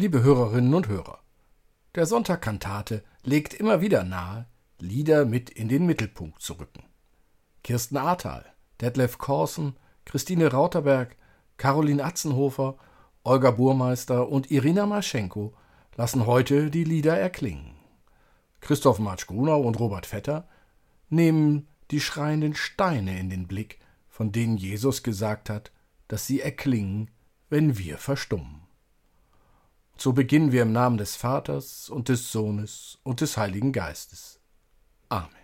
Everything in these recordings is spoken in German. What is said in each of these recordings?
Liebe Hörerinnen und Hörer, der Sonntag Kantate legt immer wieder nahe, Lieder mit in den Mittelpunkt zu rücken. Kirsten Ahrtal, Detlef Korsen, Christine Rauterberg, Caroline Atzenhofer, Olga Burmeister und Irina Maschenko lassen heute die Lieder erklingen. Christoph Marsch-Grunau und Robert Vetter nehmen die schreienden Steine in den Blick, von denen Jesus gesagt hat, dass sie erklingen, wenn wir verstummen. So beginnen wir im Namen des Vaters und des Sohnes und des Heiligen Geistes. Amen.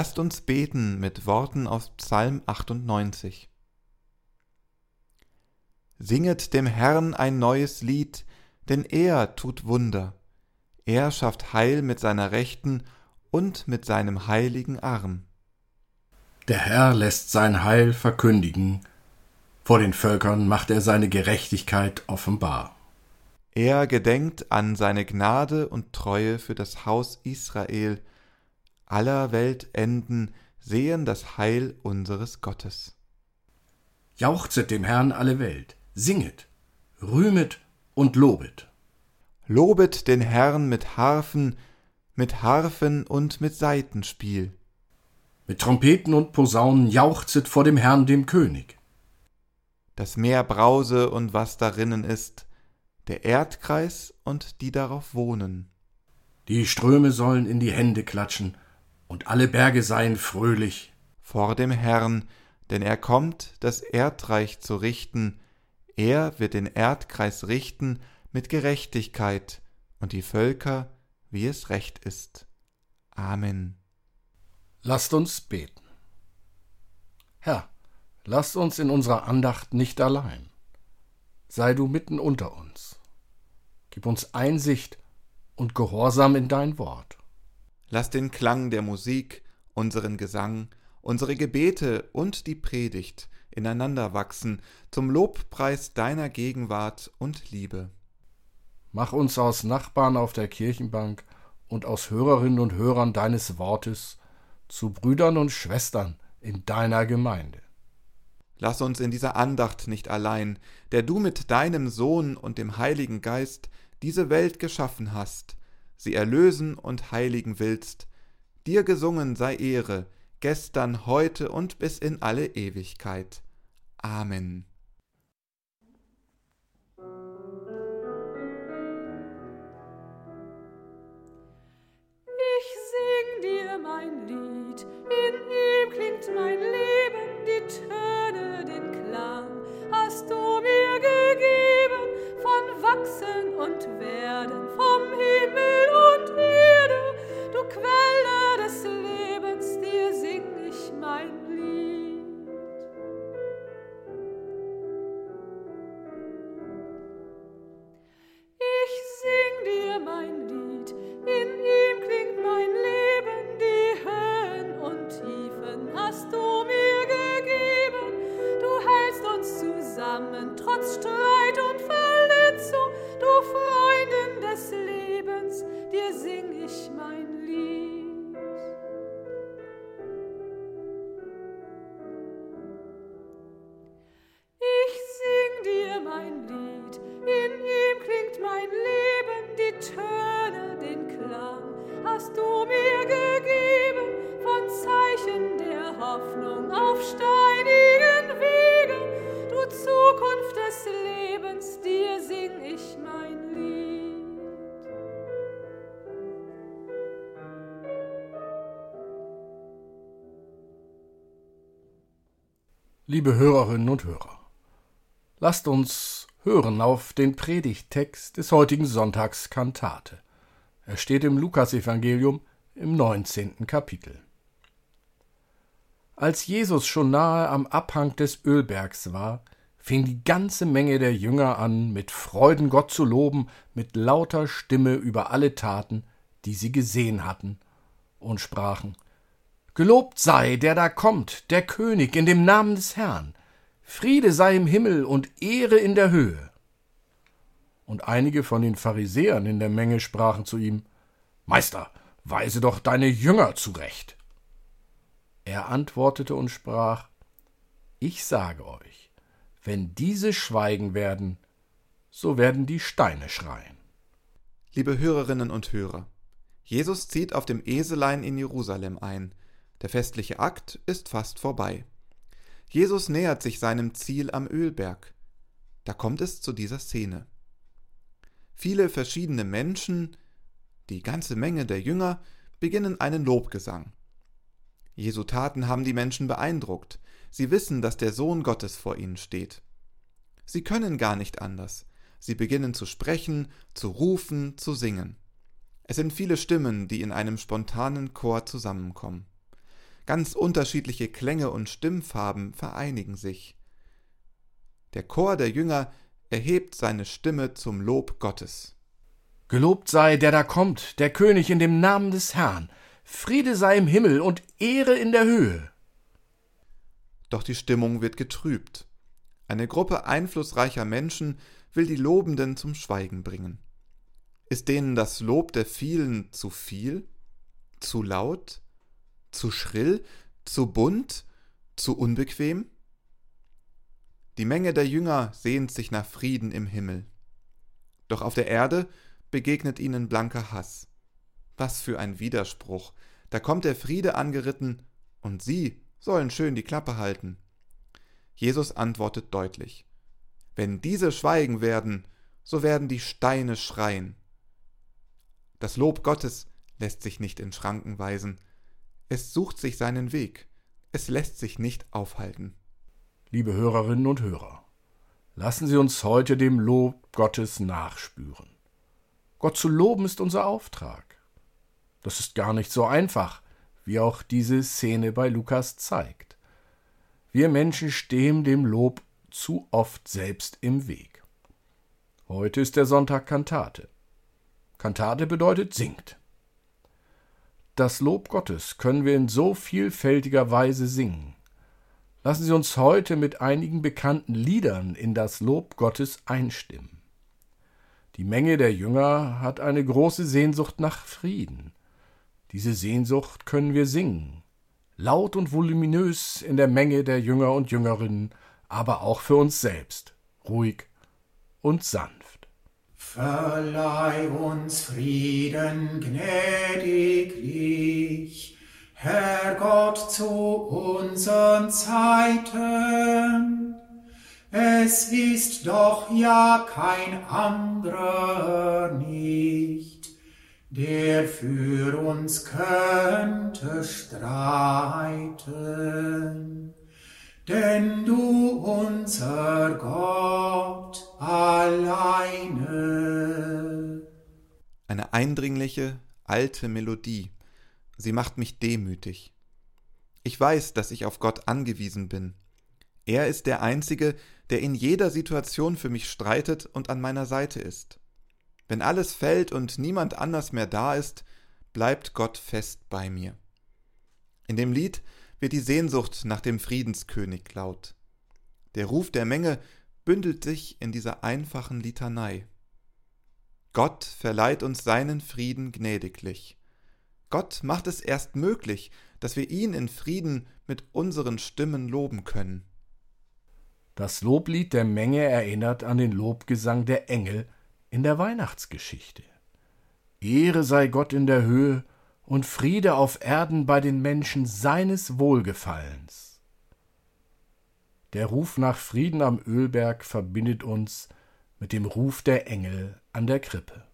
Lasst uns beten mit Worten aus Psalm 98. Singet dem Herrn ein neues Lied, denn er tut Wunder. Er schafft Heil mit seiner Rechten und mit seinem heiligen Arm. Der Herr lässt sein Heil verkündigen, vor den Völkern macht er seine Gerechtigkeit offenbar. Er gedenkt an seine Gnade und Treue für das Haus Israel, aller Weltenden sehen das Heil unseres Gottes. Jauchzet dem Herrn alle Welt, singet, rühmet und lobet. Lobet den Herrn mit Harfen, mit Harfen und mit Saitenspiel. Mit Trompeten und Posaunen jauchzet vor dem Herrn dem König. Das Meer brause und was darinnen ist, der Erdkreis und die darauf wohnen. Die Ströme sollen in die Hände klatschen und alle Berge seien fröhlich vor dem Herrn, denn er kommt, das Erdreich zu richten, Er wird den Erdkreis richten mit Gerechtigkeit und die Völker, wie es recht ist. Amen. Lasst uns beten. Herr, lasst uns in unserer Andacht nicht allein. Sei du mitten unter uns. Gib uns Einsicht und Gehorsam in dein Wort. Lass den Klang der Musik, unseren Gesang, unsere Gebete und die Predigt ineinander wachsen zum Lobpreis deiner Gegenwart und Liebe. Mach uns aus Nachbarn auf der Kirchenbank und aus Hörerinnen und Hörern deines Wortes zu Brüdern und Schwestern in deiner Gemeinde. Lass uns in dieser Andacht nicht allein, der du mit deinem Sohn und dem Heiligen Geist diese Welt geschaffen hast, sie erlösen und heiligen willst. Dir gesungen sei Ehre, gestern, heute und bis in alle Ewigkeit. Amen. Liebe Hörerinnen und Hörer, lasst uns hören auf den Predigttext des heutigen Sonntags Kantate. Er steht im Lukasevangelium im 19. Kapitel. Als Jesus schon nahe am Abhang des Ölbergs war, fing die ganze Menge der Jünger an, mit Freuden Gott zu loben, mit lauter Stimme über alle Taten, die sie gesehen hatten, und sprachen Gelobt sei, der da kommt, der König in dem Namen des Herrn. Friede sei im Himmel und Ehre in der Höhe. Und einige von den Pharisäern in der Menge sprachen zu ihm Meister, weise doch deine Jünger zurecht. Er antwortete und sprach Ich sage euch, wenn diese schweigen werden, so werden die Steine schreien. Liebe Hörerinnen und Hörer, Jesus zieht auf dem Eselein in Jerusalem ein, der festliche Akt ist fast vorbei. Jesus nähert sich seinem Ziel am Ölberg. Da kommt es zu dieser Szene. Viele verschiedene Menschen, die ganze Menge der Jünger, beginnen einen Lobgesang. Jesu Taten haben die Menschen beeindruckt. Sie wissen, dass der Sohn Gottes vor ihnen steht. Sie können gar nicht anders. Sie beginnen zu sprechen, zu rufen, zu singen. Es sind viele Stimmen, die in einem spontanen Chor zusammenkommen. Ganz unterschiedliche Klänge und Stimmfarben vereinigen sich. Der Chor der Jünger erhebt seine Stimme zum Lob Gottes. Gelobt sei, der da kommt, der König in dem Namen des Herrn. Friede sei im Himmel und Ehre in der Höhe. Doch die Stimmung wird getrübt. Eine Gruppe einflussreicher Menschen will die Lobenden zum Schweigen bringen. Ist denen das Lob der vielen zu viel? Zu laut? Zu schrill? Zu bunt? Zu unbequem? Die Menge der Jünger sehnt sich nach Frieden im Himmel. Doch auf der Erde begegnet ihnen blanker Hass. Was für ein Widerspruch. Da kommt der Friede angeritten, und sie sollen schön die Klappe halten. Jesus antwortet deutlich. Wenn diese schweigen werden, so werden die Steine schreien. Das Lob Gottes lässt sich nicht in Schranken weisen, es sucht sich seinen Weg. Es lässt sich nicht aufhalten. Liebe Hörerinnen und Hörer, Lassen Sie uns heute dem Lob Gottes nachspüren. Gott zu loben ist unser Auftrag. Das ist gar nicht so einfach, wie auch diese Szene bei Lukas zeigt. Wir Menschen stehen dem Lob zu oft selbst im Weg. Heute ist der Sonntag Kantate. Kantate bedeutet singt. Das Lob Gottes können wir in so vielfältiger Weise singen. Lassen Sie uns heute mit einigen bekannten Liedern in das Lob Gottes einstimmen. Die Menge der Jünger hat eine große Sehnsucht nach Frieden. Diese Sehnsucht können wir singen, laut und voluminös in der Menge der Jünger und Jüngerinnen, aber auch für uns selbst, ruhig und sanft. Verleih uns Frieden gnädiglich, Herr Gott zu unseren Zeiten. Es ist doch ja kein anderer nicht, der für uns könnte streiten. Denn du unser Gott alleine. Eine eindringliche, alte Melodie. Sie macht mich demütig. Ich weiß, dass ich auf Gott angewiesen bin. Er ist der Einzige, der in jeder Situation für mich streitet und an meiner Seite ist. Wenn alles fällt und niemand anders mehr da ist, bleibt Gott fest bei mir. In dem Lied wird die Sehnsucht nach dem Friedenskönig laut. Der Ruf der Menge bündelt sich in dieser einfachen Litanei. Gott verleiht uns seinen Frieden gnädiglich. Gott macht es erst möglich, dass wir ihn in Frieden mit unseren Stimmen loben können. Das Loblied der Menge erinnert an den Lobgesang der Engel in der Weihnachtsgeschichte. Ehre sei Gott in der Höhe und Friede auf Erden bei den Menschen seines Wohlgefallens. Der Ruf nach Frieden am Ölberg verbindet uns mit dem Ruf der Engel an der Krippe.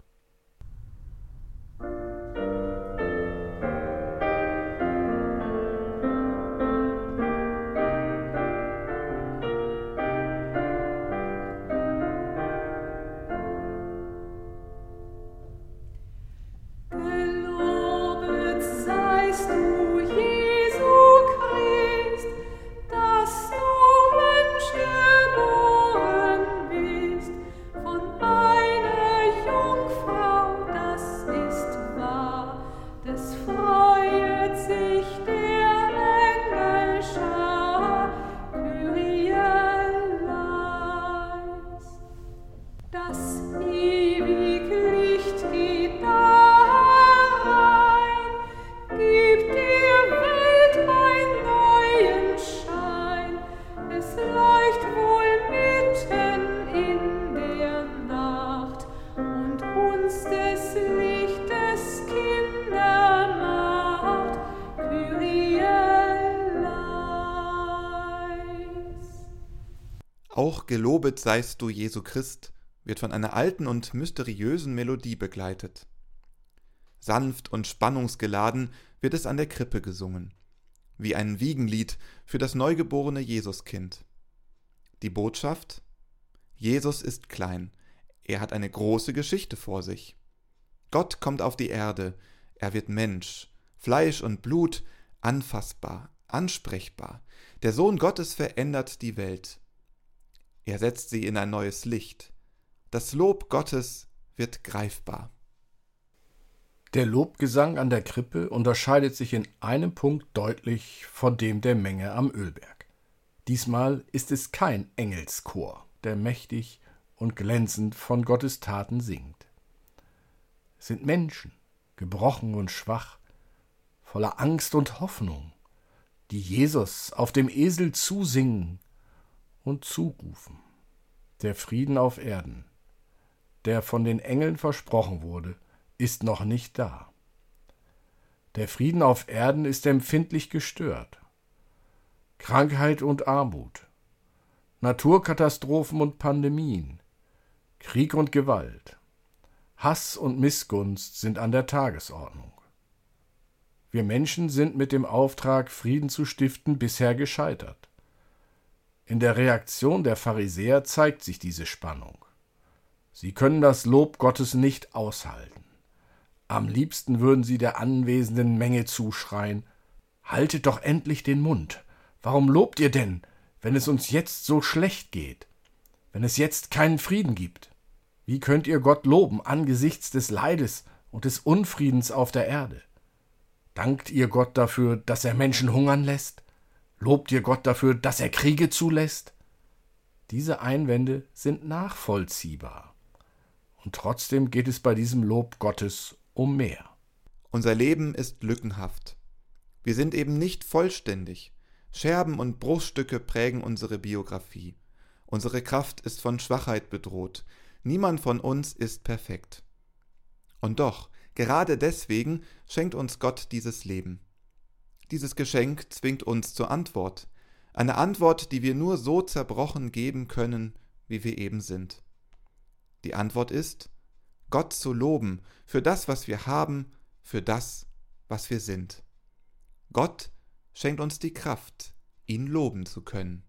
Auch Gelobet seist du, Jesu Christ, wird von einer alten und mysteriösen Melodie begleitet. Sanft und spannungsgeladen wird es an der Krippe gesungen, wie ein Wiegenlied für das neugeborene Jesuskind. Die Botschaft? Jesus ist klein, er hat eine große Geschichte vor sich. Gott kommt auf die Erde, er wird Mensch, Fleisch und Blut, anfassbar, ansprechbar. Der Sohn Gottes verändert die Welt. Er setzt sie in ein neues Licht. Das Lob Gottes wird greifbar. Der Lobgesang an der Krippe unterscheidet sich in einem Punkt deutlich von dem der Menge am Ölberg. Diesmal ist es kein Engelschor, der mächtig und glänzend von Gottes Taten singt. Es sind Menschen, gebrochen und schwach, voller Angst und Hoffnung, die Jesus auf dem Esel zusingen und zurufen. Der Frieden auf Erden, der von den Engeln versprochen wurde, ist noch nicht da. Der Frieden auf Erden ist empfindlich gestört. Krankheit und Armut, Naturkatastrophen und Pandemien, Krieg und Gewalt, Hass und Missgunst sind an der Tagesordnung. Wir Menschen sind mit dem Auftrag, Frieden zu stiften, bisher gescheitert. In der Reaktion der Pharisäer zeigt sich diese Spannung. Sie können das Lob Gottes nicht aushalten. Am liebsten würden sie der anwesenden Menge zuschreien Haltet doch endlich den Mund. Warum lobt ihr denn, wenn es uns jetzt so schlecht geht, wenn es jetzt keinen Frieden gibt? Wie könnt ihr Gott loben angesichts des Leides und des Unfriedens auf der Erde? Dankt ihr Gott dafür, dass er Menschen hungern lässt? Lobt ihr Gott dafür, dass er Kriege zulässt? Diese Einwände sind nachvollziehbar. Und trotzdem geht es bei diesem Lob Gottes um mehr. Unser Leben ist lückenhaft. Wir sind eben nicht vollständig. Scherben und Bruchstücke prägen unsere Biografie. Unsere Kraft ist von Schwachheit bedroht. Niemand von uns ist perfekt. Und doch, gerade deswegen schenkt uns Gott dieses Leben. Dieses Geschenk zwingt uns zur Antwort, eine Antwort, die wir nur so zerbrochen geben können, wie wir eben sind. Die Antwort ist, Gott zu loben für das, was wir haben, für das, was wir sind. Gott schenkt uns die Kraft, ihn loben zu können.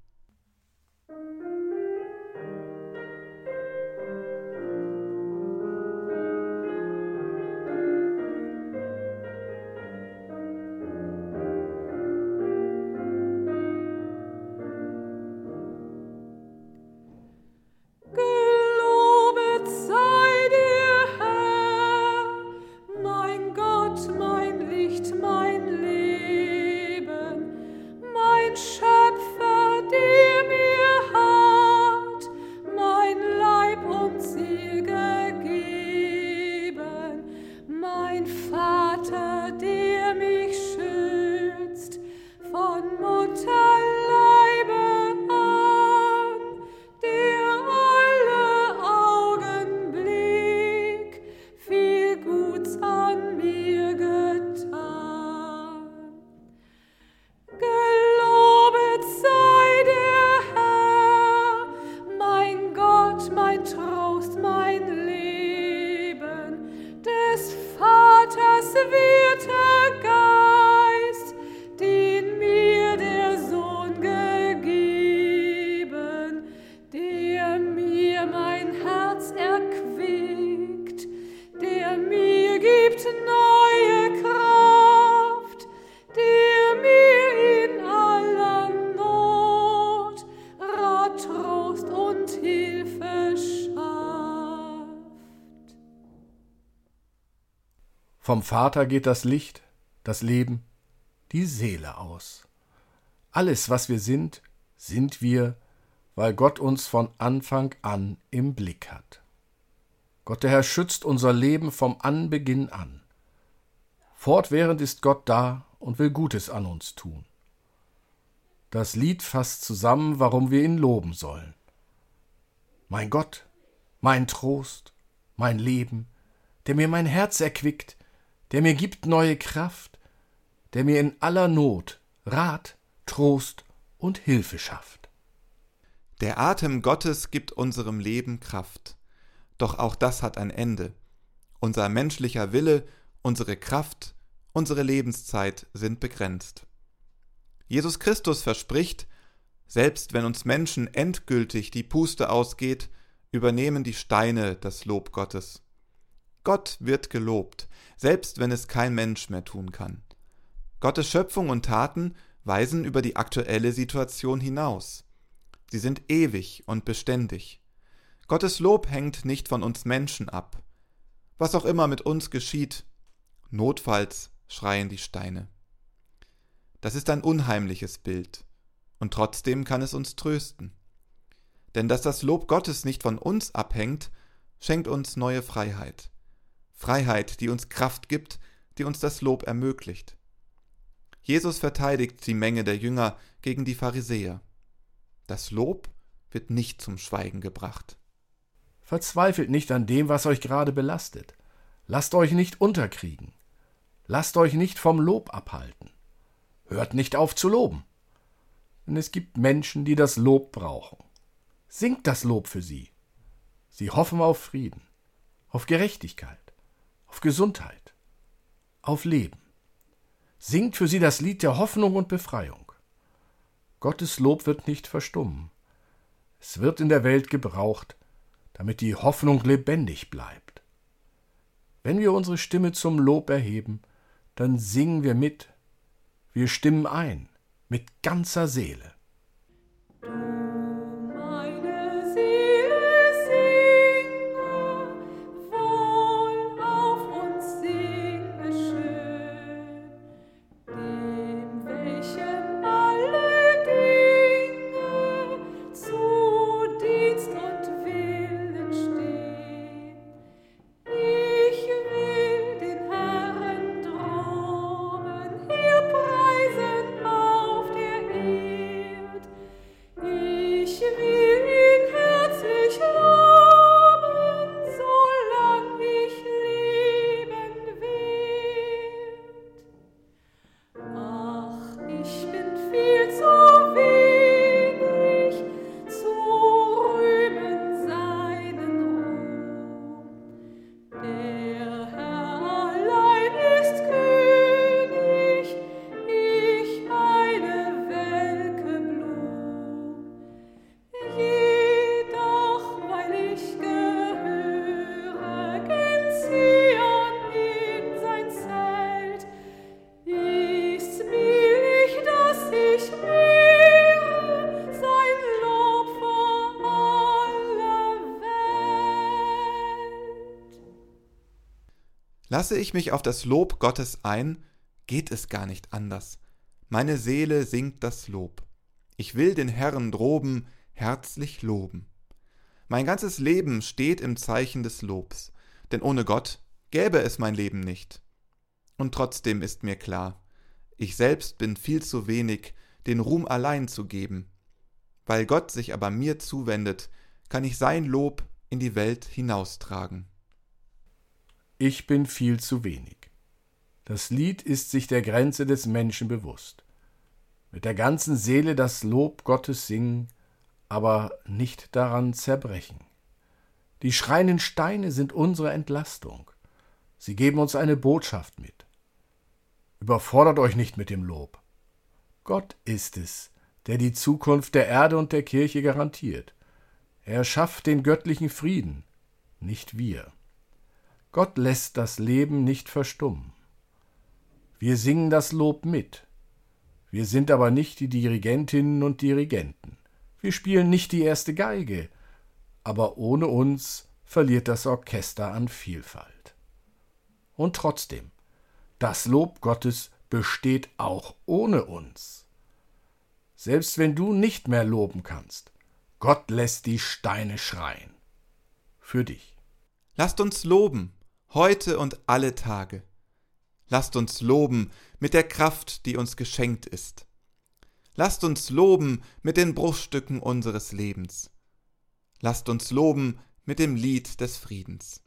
Vater geht das Licht, das Leben, die Seele aus. Alles, was wir sind, sind wir, weil Gott uns von Anfang an im Blick hat. Gott der Herr schützt unser Leben vom Anbeginn an. Fortwährend ist Gott da und will Gutes an uns tun. Das Lied fasst zusammen, warum wir ihn loben sollen. Mein Gott, mein Trost, mein Leben, der mir mein Herz erquickt, der mir gibt neue Kraft, der mir in aller Not Rat, Trost und Hilfe schafft. Der Atem Gottes gibt unserem Leben Kraft. Doch auch das hat ein Ende. Unser menschlicher Wille, unsere Kraft, unsere Lebenszeit sind begrenzt. Jesus Christus verspricht, selbst wenn uns Menschen endgültig die Puste ausgeht, übernehmen die Steine das Lob Gottes. Gott wird gelobt, selbst wenn es kein Mensch mehr tun kann. Gottes Schöpfung und Taten weisen über die aktuelle Situation hinaus. Sie sind ewig und beständig. Gottes Lob hängt nicht von uns Menschen ab. Was auch immer mit uns geschieht, notfalls schreien die Steine. Das ist ein unheimliches Bild, und trotzdem kann es uns trösten. Denn dass das Lob Gottes nicht von uns abhängt, schenkt uns neue Freiheit. Freiheit, die uns Kraft gibt, die uns das Lob ermöglicht. Jesus verteidigt die Menge der Jünger gegen die Pharisäer. Das Lob wird nicht zum Schweigen gebracht. Verzweifelt nicht an dem, was euch gerade belastet. Lasst euch nicht unterkriegen. Lasst euch nicht vom Lob abhalten. Hört nicht auf zu loben. Denn es gibt Menschen, die das Lob brauchen. Singt das Lob für sie. Sie hoffen auf Frieden, auf Gerechtigkeit, auf Gesundheit, auf Leben. Singt für sie das Lied der Hoffnung und Befreiung. Gottes Lob wird nicht verstummen. Es wird in der Welt gebraucht, damit die Hoffnung lebendig bleibt. Wenn wir unsere Stimme zum Lob erheben, dann singen wir mit, wir stimmen ein mit ganzer Seele. Lasse ich mich auf das Lob Gottes ein, geht es gar nicht anders. Meine Seele singt das Lob. Ich will den Herrn droben herzlich loben. Mein ganzes Leben steht im Zeichen des Lobs, denn ohne Gott gäbe es mein Leben nicht. Und trotzdem ist mir klar, ich selbst bin viel zu wenig, den Ruhm allein zu geben. Weil Gott sich aber mir zuwendet, kann ich sein Lob in die Welt hinaustragen. Ich bin viel zu wenig. Das Lied ist sich der Grenze des Menschen bewusst. Mit der ganzen Seele das Lob Gottes singen, aber nicht daran zerbrechen. Die schreienden Steine sind unsere Entlastung. Sie geben uns eine Botschaft mit. Überfordert euch nicht mit dem Lob. Gott ist es, der die Zukunft der Erde und der Kirche garantiert. Er schafft den göttlichen Frieden, nicht wir. Gott lässt das Leben nicht verstummen. Wir singen das Lob mit. Wir sind aber nicht die Dirigentinnen und Dirigenten. Wir spielen nicht die erste Geige, aber ohne uns verliert das Orchester an Vielfalt. Und trotzdem, das Lob Gottes besteht auch ohne uns. Selbst wenn du nicht mehr loben kannst, Gott lässt die Steine schreien. Für dich. Lasst uns loben, heute und alle Tage. Lasst uns loben mit der Kraft, die uns geschenkt ist. Lasst uns loben mit den Bruchstücken unseres Lebens. Lasst uns loben mit dem Lied des Friedens.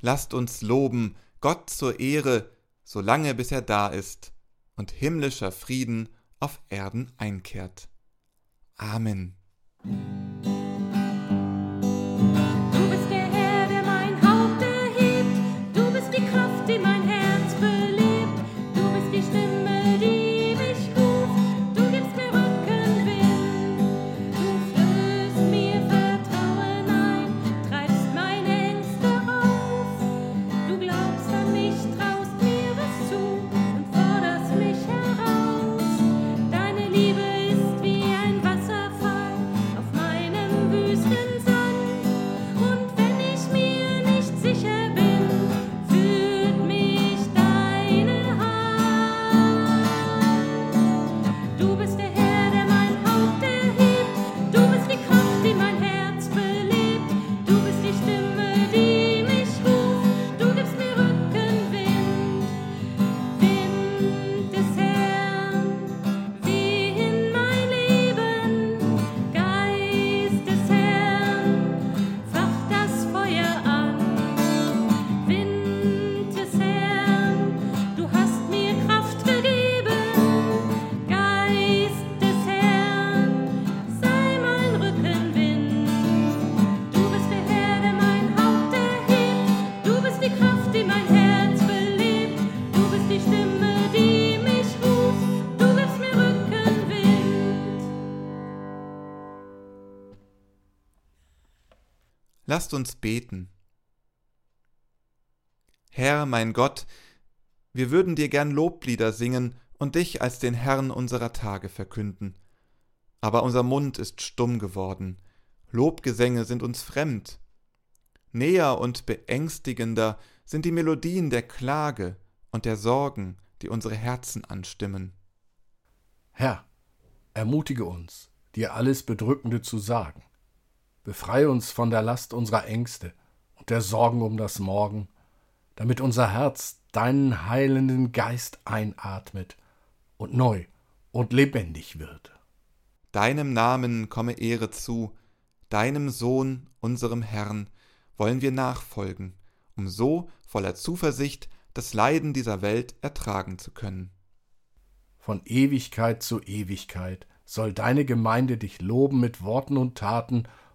Lasst uns loben Gott zur Ehre, solange bis er da ist und himmlischer Frieden auf Erden einkehrt. Amen. Lasst uns beten. Herr, mein Gott, wir würden dir gern Loblieder singen und dich als den Herrn unserer Tage verkünden. Aber unser Mund ist stumm geworden, Lobgesänge sind uns fremd. Näher und beängstigender sind die Melodien der Klage und der Sorgen, die unsere Herzen anstimmen. Herr, ermutige uns, dir alles Bedrückende zu sagen. Befreie uns von der Last unserer Ängste und der Sorgen um das Morgen, damit unser Herz deinen heilenden Geist einatmet und neu und lebendig wird. Deinem Namen komme Ehre zu, deinem Sohn, unserem Herrn, wollen wir nachfolgen, um so voller Zuversicht das Leiden dieser Welt ertragen zu können. Von Ewigkeit zu Ewigkeit soll deine Gemeinde dich loben mit Worten und Taten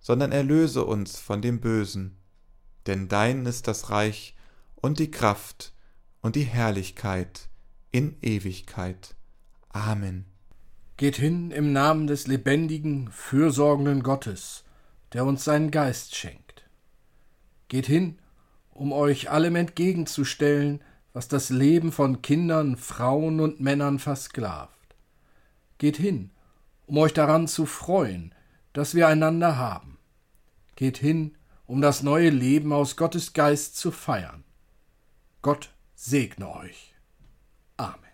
sondern erlöse uns von dem Bösen. Denn dein ist das Reich und die Kraft und die Herrlichkeit in Ewigkeit. Amen. Geht hin im Namen des lebendigen, fürsorgenden Gottes, der uns seinen Geist schenkt. Geht hin, um euch allem entgegenzustellen, was das Leben von Kindern, Frauen und Männern versklavt. Geht hin, um euch daran zu freuen, dass wir einander haben. Geht hin, um das neue Leben aus Gottes Geist zu feiern. Gott segne euch. Amen.